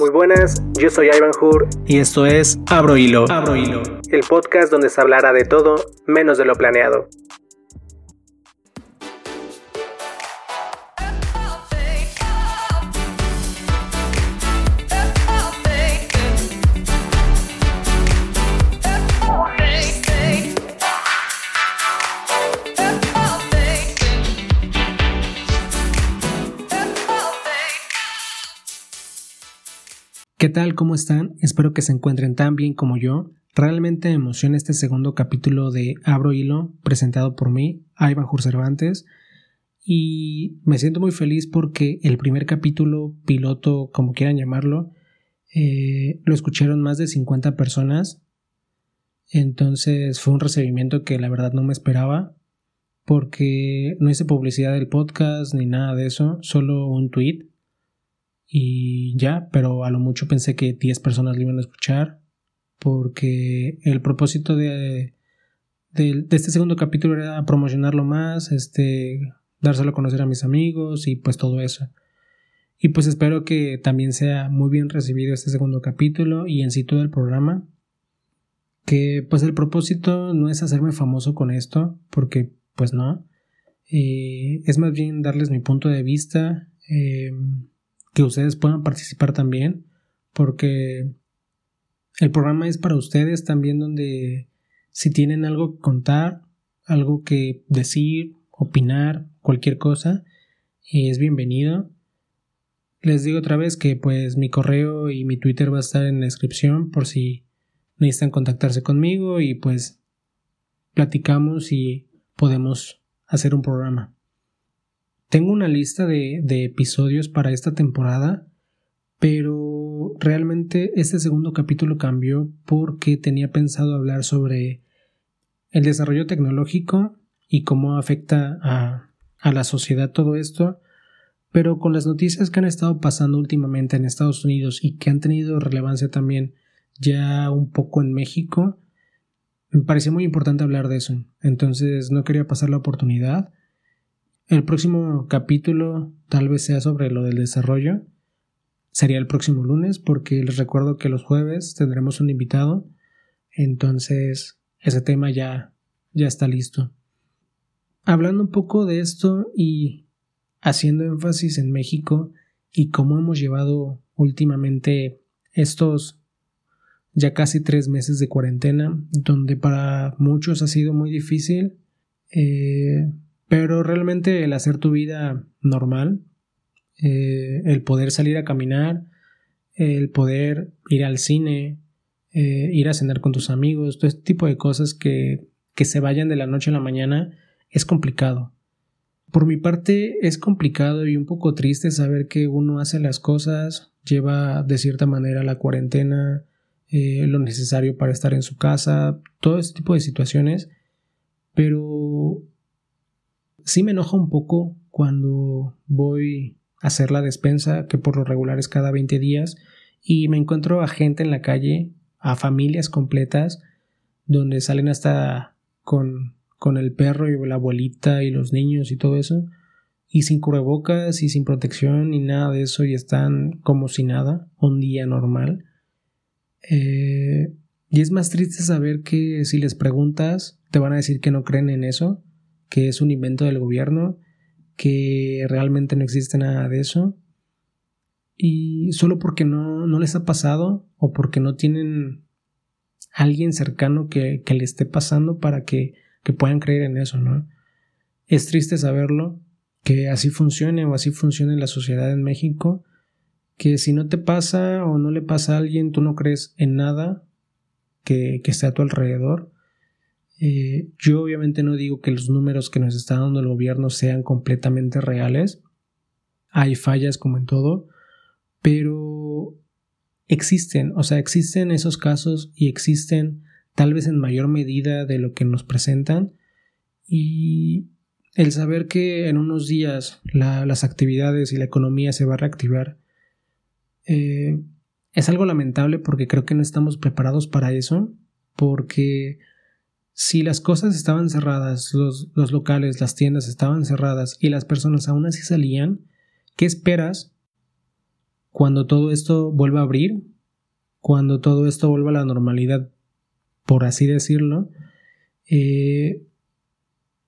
Muy buenas, yo soy Ivan Hur y esto es Abro Hilo. Abro Hilo, el podcast donde se hablará de todo menos de lo planeado. Tal? ¿Cómo están? Espero que se encuentren tan bien como yo. Realmente me emociona este segundo capítulo de Abro Hilo, presentado por mí, Ivan Cervantes. Y me siento muy feliz porque el primer capítulo, piloto, como quieran llamarlo, eh, lo escucharon más de 50 personas. Entonces fue un recibimiento que la verdad no me esperaba porque no hice publicidad del podcast ni nada de eso, solo un tweet y ya, pero a lo mucho pensé que 10 personas lo iban a escuchar porque el propósito de, de, este segundo capítulo era promocionarlo más, este, dárselo a conocer a mis amigos y pues todo eso. Y pues espero que también sea muy bien recibido este segundo capítulo y en sí todo el programa. Que pues el propósito no es hacerme famoso con esto, porque pues no. Eh, es más bien darles mi punto de vista. Eh, que ustedes puedan participar también, porque el programa es para ustedes también donde si tienen algo que contar, algo que decir, opinar, cualquier cosa, es bienvenido. Les digo otra vez que pues mi correo y mi Twitter va a estar en la descripción por si necesitan contactarse conmigo y pues platicamos y podemos hacer un programa. Tengo una lista de, episodios para esta temporada, pero realmente este segundo capítulo cambió porque tenía pensado hablar sobre el desarrollo tecnológico y cómo afecta a, a la sociedad todo esto, pero con las noticias que han estado pasando últimamente en Estados Unidos y que han tenido relevancia también ya un poco en México, me pareció muy importante hablar de eso. Entonces no quería pasar la oportunidad el próximo capítulo tal vez sea sobre lo del desarrollo. Sería el próximo lunes porque les recuerdo que los jueves tendremos un invitado. Entonces ese tema ya, ya está listo. Hablando un poco de esto y haciendo énfasis en México y cómo hemos llevado últimamente estos ya casi tres meses de cuarentena, donde para muchos ha sido muy difícil. Eh, pero realmente el hacer tu vida normal, eh, el poder salir a caminar, el poder ir al cine, eh, ir a cenar con tus amigos, todo este tipo de cosas que, que se vayan de la noche a la mañana, es complicado. Por mi parte es complicado y un poco triste saber que uno hace las cosas, lleva de cierta manera la cuarentena, eh, lo necesario para estar en su casa, todo este tipo de situaciones, pero Sí me enoja un poco cuando voy a hacer la despensa, que por lo regular es cada 20 días, y me encuentro a gente en la calle, a familias completas, donde salen hasta con, con el perro y la abuelita y los niños y todo eso, y sin cubrebocas y sin protección ni nada de eso, y están como si nada, un día normal. Eh, y es más triste saber que si les preguntas, te van a decir que no creen en eso, que es un invento del gobierno, que realmente no existe nada de eso. Y solo porque no, no les ha pasado o porque no tienen alguien cercano que, que le esté pasando para que, que puedan creer en eso, ¿no? Es triste saberlo, que así funcione o así funcione la sociedad en México, que si no te pasa o no le pasa a alguien, tú no crees en nada que, que esté a tu alrededor eh, yo obviamente no digo que los números que nos está dando el gobierno sean completamente reales. Hay fallas como en todo, pero existen, o sea, existen esos casos y existen tal vez en mayor medida de lo que nos presentan y el saber que en unos días las actividades y la economía se va a reactivar eh, es algo lamentable porque creo que no estamos preparados para eso porque si las cosas estaban cerradas, los, locales, las tiendas estaban cerradas y las personas aún así salían, ¿qué esperas cuando todo esto vuelva a abrir, cuando todo esto vuelva a la normalidad, por así decirlo, eh,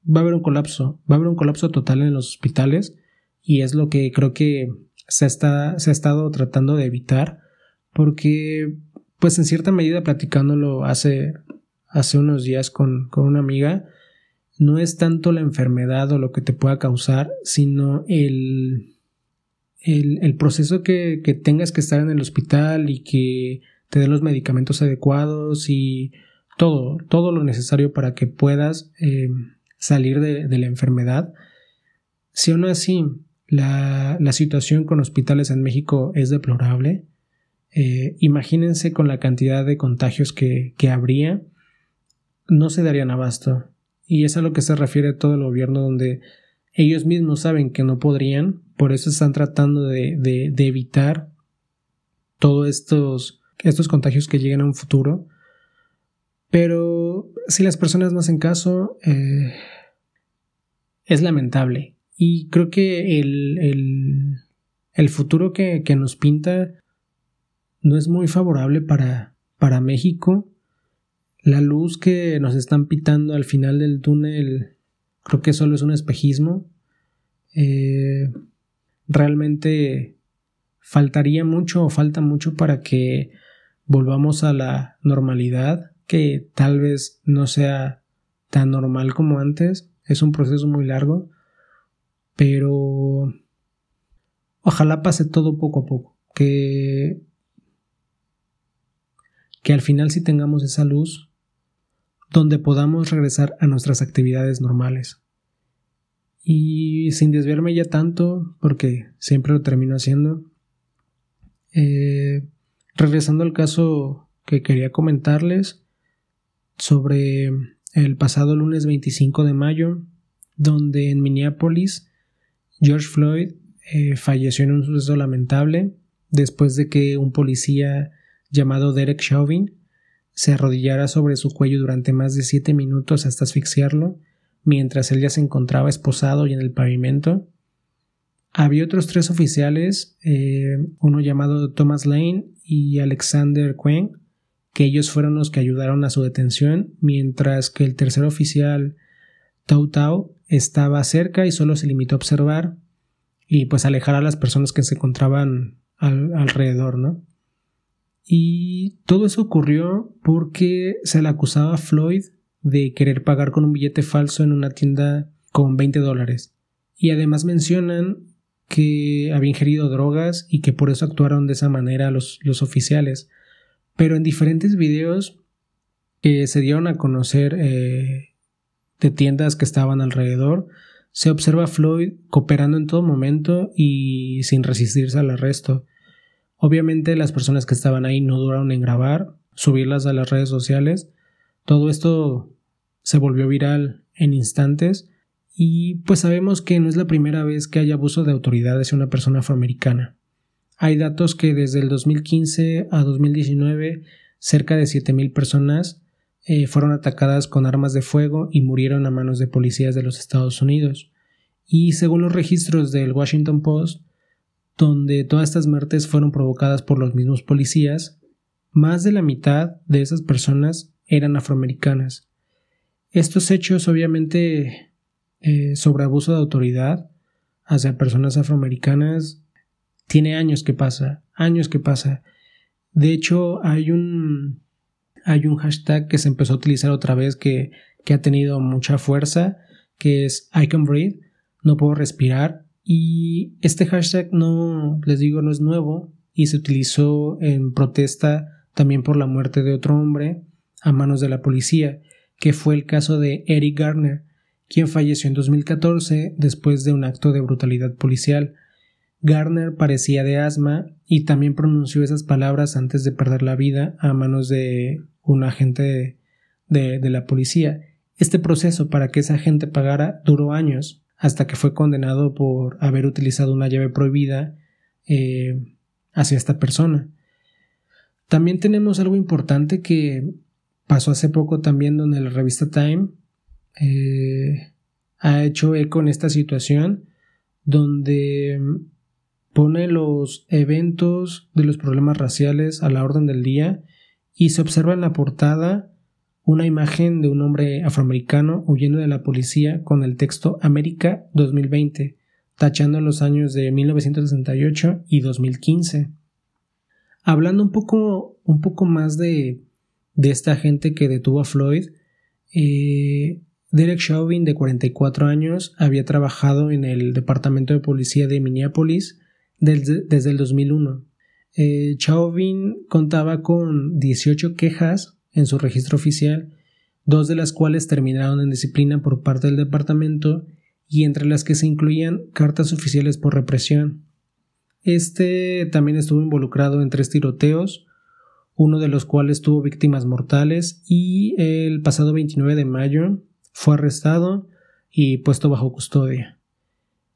va a haber un colapso, va a haber un colapso total en los hospitales y es lo que creo que se, está, se ha estado tratando de evitar porque pues en cierta medida platicándolo hace, hace unos días con, con una amiga, no es tanto la enfermedad o lo que te pueda causar, sino el, el, proceso que, que, tengas que estar en el hospital y que te den los medicamentos adecuados y todo, todo lo necesario para que puedas eh, salir de, la enfermedad. Si aún así la, la, situación con hospitales en México es deplorable, eh, imagínense con la cantidad de contagios que, que habría, no se darían abasto. Y es a lo que se refiere todo el gobierno, donde ellos mismos saben que no podrían, por eso están tratando de, de, evitar todos estos, estos contagios que lleguen a un futuro. Pero si las personas no hacen caso, eh, es lamentable. Y creo que el, el, el futuro que, que, nos pinta no es muy favorable para, para México la luz que nos están pitando al final del túnel creo que solo es un espejismo. Eh, realmente faltaría mucho o falta mucho para que volvamos a la normalidad, que tal vez no sea tan normal como antes. Es un proceso muy largo, pero ojalá pase todo poco a poco, que que al final si tengamos esa luz donde podamos regresar a nuestras actividades normales. Y sin desviarme ya tanto, porque siempre lo termino haciendo, eh, regresando al caso que quería comentarles sobre el pasado lunes 25 de mayo, donde en Minneapolis George Floyd eh, falleció en un suceso lamentable después de que un policía llamado Derek Chauvin se arrodillara sobre su cuello durante más de siete minutos hasta asfixiarlo, mientras él ya se encontraba esposado y en el pavimento. Había otros tres oficiales, eh, uno llamado Thomas Lane y Alexander Quinn, que ellos fueron los que ayudaron a su detención, mientras que el tercer oficial, Tau Tau, estaba cerca y solo se limitó a observar y pues alejar a las personas que se encontraban alrededor, ¿no? Y todo eso ocurrió porque se le acusaba a Floyd de querer pagar con un billete falso en una tienda con 20 dólares. Y además mencionan que había ingerido drogas y que por eso actuaron de esa manera los, los oficiales. Pero en diferentes videos que se dieron a conocer eh, de tiendas que estaban alrededor, se observa a Floyd cooperando en todo momento y sin resistirse al arresto. Obviamente las personas que estaban ahí no duraron en grabar, subirlas a las redes sociales. Todo esto se volvió viral en instantes y pues sabemos que no es la primera vez que hay abuso de autoridad hacia una persona afroamericana. Hay datos que desde el 2015 a 2019 cerca de 7.000 personas eh, fueron atacadas con armas de fuego y murieron a manos de policías de los Estados Unidos. Y según los registros del Washington Post, donde todas estas muertes fueron provocadas por los mismos policías, más de la mitad de esas personas eran afroamericanas. Estos hechos obviamente eh, sobre abuso de autoridad hacia personas afroamericanas tiene años que pasa, años que pasa. De hecho, hay un hay un hashtag que se empezó a utilizar otra vez que, que ha tenido mucha fuerza, que es I can breathe, no puedo respirar, y este hashtag no, les digo, no es nuevo y se utilizó en protesta también por la muerte de otro hombre a manos de la policía, que fue el caso de Eric Garner, quien falleció en 2014 después de un acto de brutalidad policial. Garner parecía de asma y también pronunció esas palabras antes de perder la vida a manos de un agente de, de la policía. Este proceso para que esa gente pagara duró años hasta que fue condenado por haber utilizado una llave prohibida eh, hacia esta persona. También tenemos algo importante que pasó hace poco también donde la revista Time eh, ha hecho eco en esta situación donde pone los eventos de los problemas raciales a la orden del día y se observa en la portada una imagen de un hombre afroamericano huyendo de la policía con el texto América 2020, tachando los años de 1968 y 2015. Hablando un poco, un poco más de, de esta gente que detuvo a Floyd, eh, Derek Chauvin, de 44 años, había trabajado en el Departamento de Policía de Minneapolis desde, el 2001. Eh, Chauvin contaba con 18 quejas en su registro oficial, dos de las cuales terminaron en disciplina por parte del departamento y entre las que se incluían cartas oficiales por represión. Este también estuvo involucrado en tres tiroteos, uno de los cuales tuvo víctimas mortales y el pasado 29 de mayo fue arrestado y puesto bajo custodia.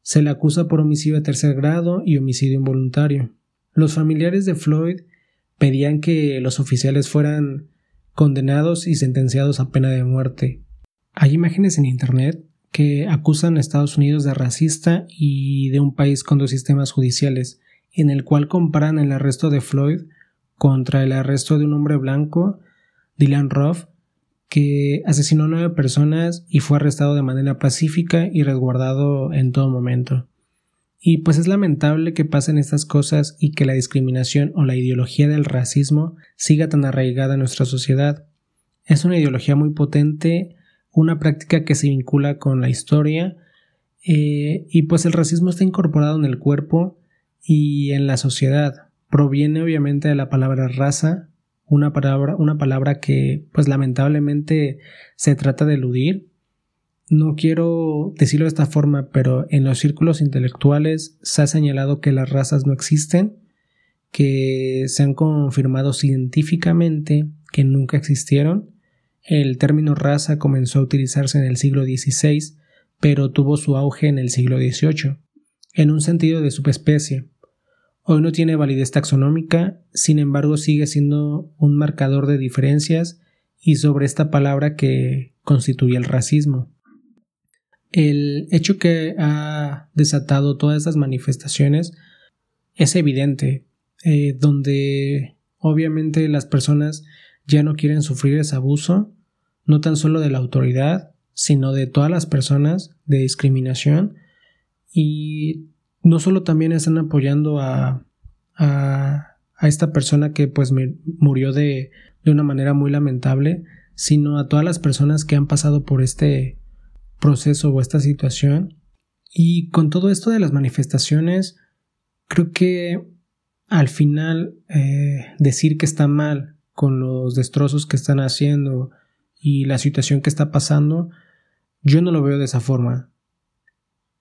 Se le acusa por homicidio de tercer grado y homicidio involuntario. Los familiares de Floyd pedían que los oficiales fueran condenados y sentenciados a pena de muerte. Hay imágenes en Internet que acusan a Estados Unidos de racista y de un país con dos sistemas judiciales, en el cual comparan el arresto de Floyd contra el arresto de un hombre blanco, Dylan Ruff, que asesinó a nueve personas y fue arrestado de manera pacífica y resguardado en todo momento. Y pues es lamentable que pasen estas cosas y que la discriminación o la ideología del racismo siga tan arraigada en nuestra sociedad. Es una ideología muy potente, una práctica que se vincula con la historia, eh, y pues el racismo está incorporado en el cuerpo y en la sociedad. Proviene obviamente de la palabra raza, una palabra, una palabra que pues lamentablemente se trata de eludir. No quiero decirlo de esta forma, pero en los círculos intelectuales se ha señalado que las razas no existen, que se han confirmado científicamente que nunca existieron. El término raza comenzó a utilizarse en el siglo XVI, pero tuvo su auge en el siglo XVIII, en un sentido de subespecie. Hoy no tiene validez taxonómica, sin embargo sigue siendo un marcador de diferencias y sobre esta palabra que constituye el racismo. El hecho que ha desatado todas estas manifestaciones es evidente, eh, donde obviamente las personas ya no quieren sufrir ese abuso, no tan solo de la autoridad, sino de todas las personas de discriminación. Y no solo también están apoyando a, a, a esta persona que pues murió de, de una manera muy lamentable, sino a todas las personas que han pasado por este proceso o esta situación. Y con todo esto de las manifestaciones, creo que al final eh, decir que está mal con los destrozos que están haciendo y la situación que está pasando, yo no lo veo de esa forma.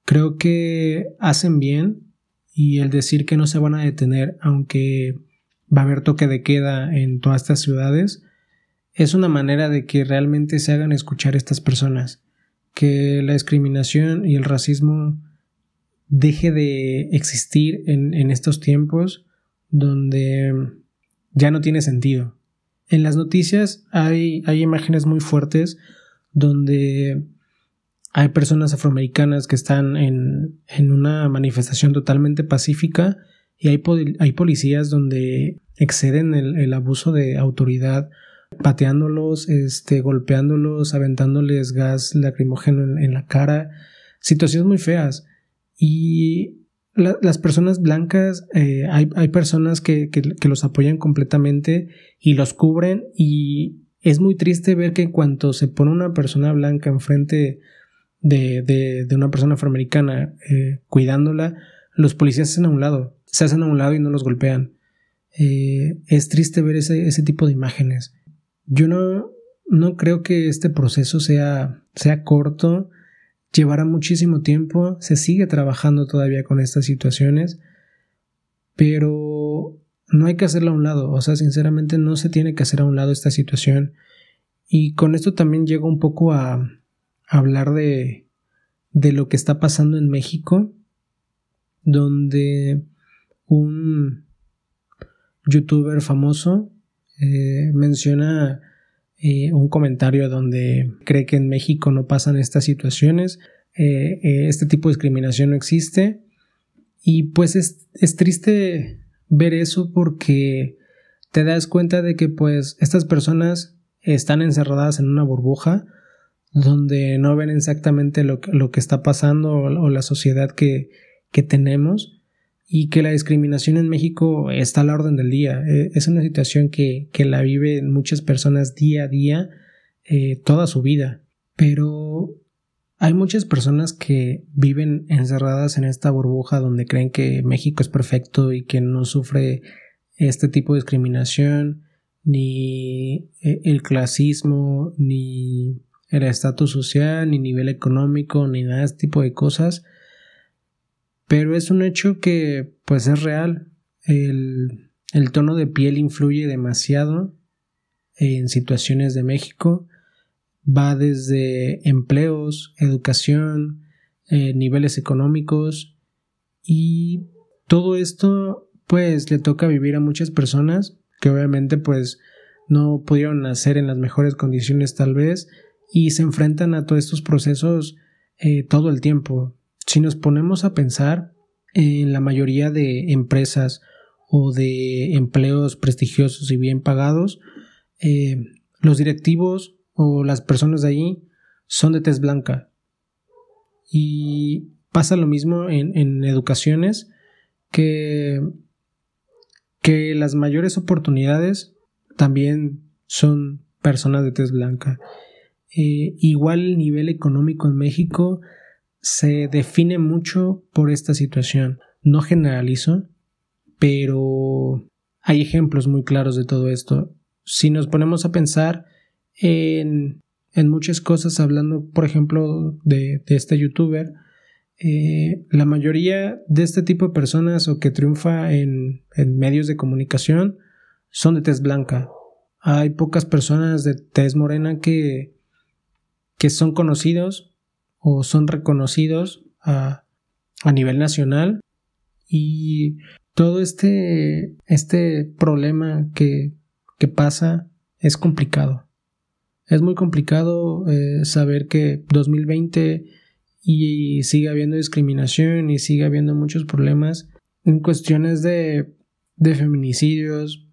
Creo que hacen bien y el decir que no se van a detener aunque va a haber toque de queda en todas estas ciudades es una manera de que realmente se hagan escuchar estas personas, que la discriminación y el racismo deje de existir en, en estos tiempos donde ya no tiene sentido. En las noticias hay, hay imágenes muy fuertes donde hay personas afroamericanas que están en, en una manifestación totalmente pacífica y hay, hay policías donde exceden el, el, abuso de autoridad pateándolos, este, golpeándolos, aventándoles gas lacrimógeno en, la cara, situaciones muy feas. Y la, las personas blancas, eh, hay, hay, personas que, que, que los apoyan completamente y los cubren y es muy triste ver que en cuanto se pone una persona blanca enfrente de, de, una persona afroamericana eh, cuidándola, los policías se hacen a un lado, se hacen a un lado y no los golpean. Eh, es triste ver ese, ese, tipo de imágenes. Yo no, no creo que este proceso sea, sea corto, llevará muchísimo tiempo, se sigue trabajando todavía con estas situaciones, pero no hay que hacerla a un lado, o sea, sinceramente no se tiene que hacer a un lado esta situación. Y con esto también llego un poco a, hablar de, de lo que está pasando en México, donde un youtuber famoso eh, menciona eh, un comentario donde cree que en México no pasan estas situaciones, eh, este tipo de discriminación no existe. Y pues es, es triste ver eso porque te das cuenta de que pues estas personas están encerradas en una burbuja donde no ven exactamente lo, lo que está pasando o, la sociedad que, que, tenemos y que la discriminación en México está a la orden del día. E, es una situación que, que la viven muchas personas día a día, eh, toda su vida. Pero hay muchas personas que viven encerradas en esta burbuja donde creen que México es perfecto y que no sufre este tipo de discriminación, ni eh, el clasismo, ni el estatus social, ni nivel económico, ni nada de este tipo de cosas. Pero es un hecho que pues es real. El, tono de piel influye demasiado en situaciones de México. Va desde empleos, educación, eh, niveles económicos y todo esto pues le toca vivir a muchas personas que obviamente pues no pudieron nacer en las mejores condiciones tal vez y se enfrentan a todos estos procesos eh, todo el tiempo. Si nos ponemos a pensar en la mayoría de empresas o de empleos prestigiosos y bien pagados, eh, los directivos o las personas de allí son de tez blanca. Y pasa lo mismo en, educaciones que, que las mayores oportunidades también son personas de tez blanca. Eh, igual el nivel económico en México se define mucho por esta situación. No generalizo, pero hay ejemplos muy claros de todo esto. Si nos ponemos a pensar en, en muchas cosas, hablando, por ejemplo, de, este youtuber, eh, la mayoría de este tipo de personas o que triunfa en, en medios de comunicación son de tez blanca. Hay pocas personas de tez morena que que son conocidos o son reconocidos a, nivel nacional y todo este, este problema que, pasa es complicado. Es muy complicado eh, saber que 2020 y sigue habiendo discriminación y sigue habiendo muchos problemas en cuestiones de, de feminicidios,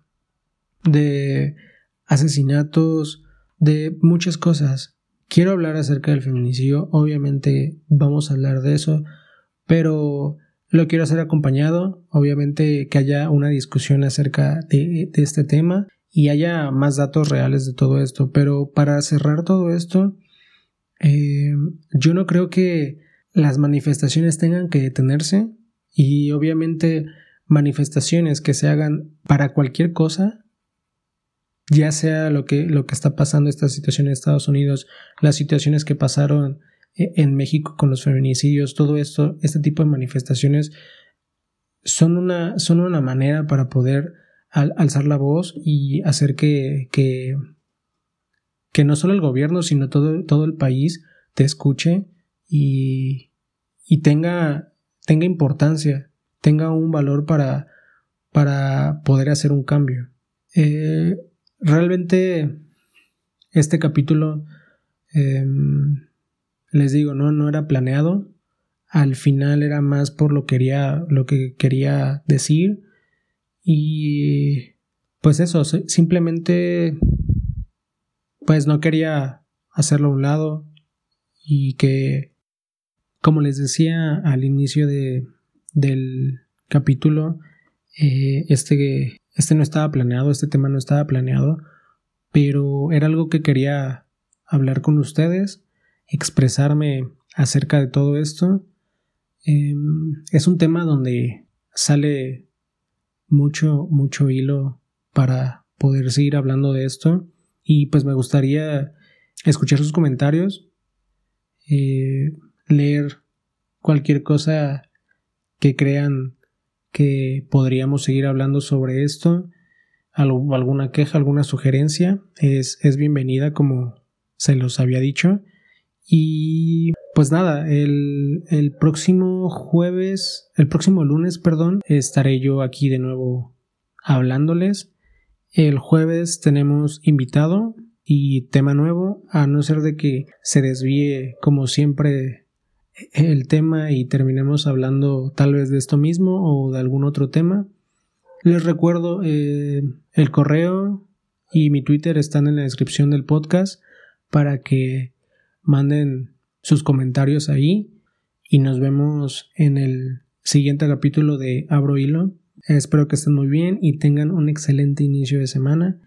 de asesinatos, de muchas cosas. Quiero hablar acerca del feminicidio, obviamente vamos a hablar de eso, pero lo quiero hacer acompañado, obviamente que haya una discusión acerca de, este tema y haya más datos reales de todo esto, pero para cerrar todo esto, eh, yo no creo que las manifestaciones tengan que detenerse y obviamente manifestaciones que se hagan para cualquier cosa ya sea lo que, lo que está pasando esta situación en Estados Unidos, las situaciones que pasaron e, en México con los feminicidios, todo esto, este tipo de manifestaciones son una, son una manera para poder alzar la voz y hacer que, que, que, no solo el gobierno, sino todo, todo el país te escuche y, y tenga, tenga importancia, tenga un valor para, para poder hacer un cambio. Eh, realmente este capítulo, em, les digo, no, no era planeado. Al final era más por lo, quería, lo que quería decir. Y pues eso, simplemente pues no quería hacerlo a un lado y que como les decía al inicio de, del capítulo eh, este este no estaba planeado, este tema no estaba planeado, pero era algo que quería hablar con ustedes, expresarme acerca de todo esto. Em, es un tema donde sale mucho, mucho hilo para poder seguir hablando de esto y pues me gustaría escuchar sus comentarios, eh, leer cualquier cosa que crean que podríamos seguir hablando sobre esto. alguna queja, alguna sugerencia es, es bienvenida como se los había dicho. Y pues nada, el, el, próximo jueves, el próximo lunes, perdón, estaré yo aquí de nuevo hablándoles. El jueves tenemos invitado y tema nuevo, a no ser de que se desvíe como siempre el tema y terminemos hablando tal vez de esto mismo o de algún otro tema. Les recuerdo eh, el correo y mi Twitter están en la descripción del podcast para que manden sus comentarios ahí y nos vemos en el siguiente capítulo de Abro Hilo. Espero que estén muy bien y tengan un excelente inicio de semana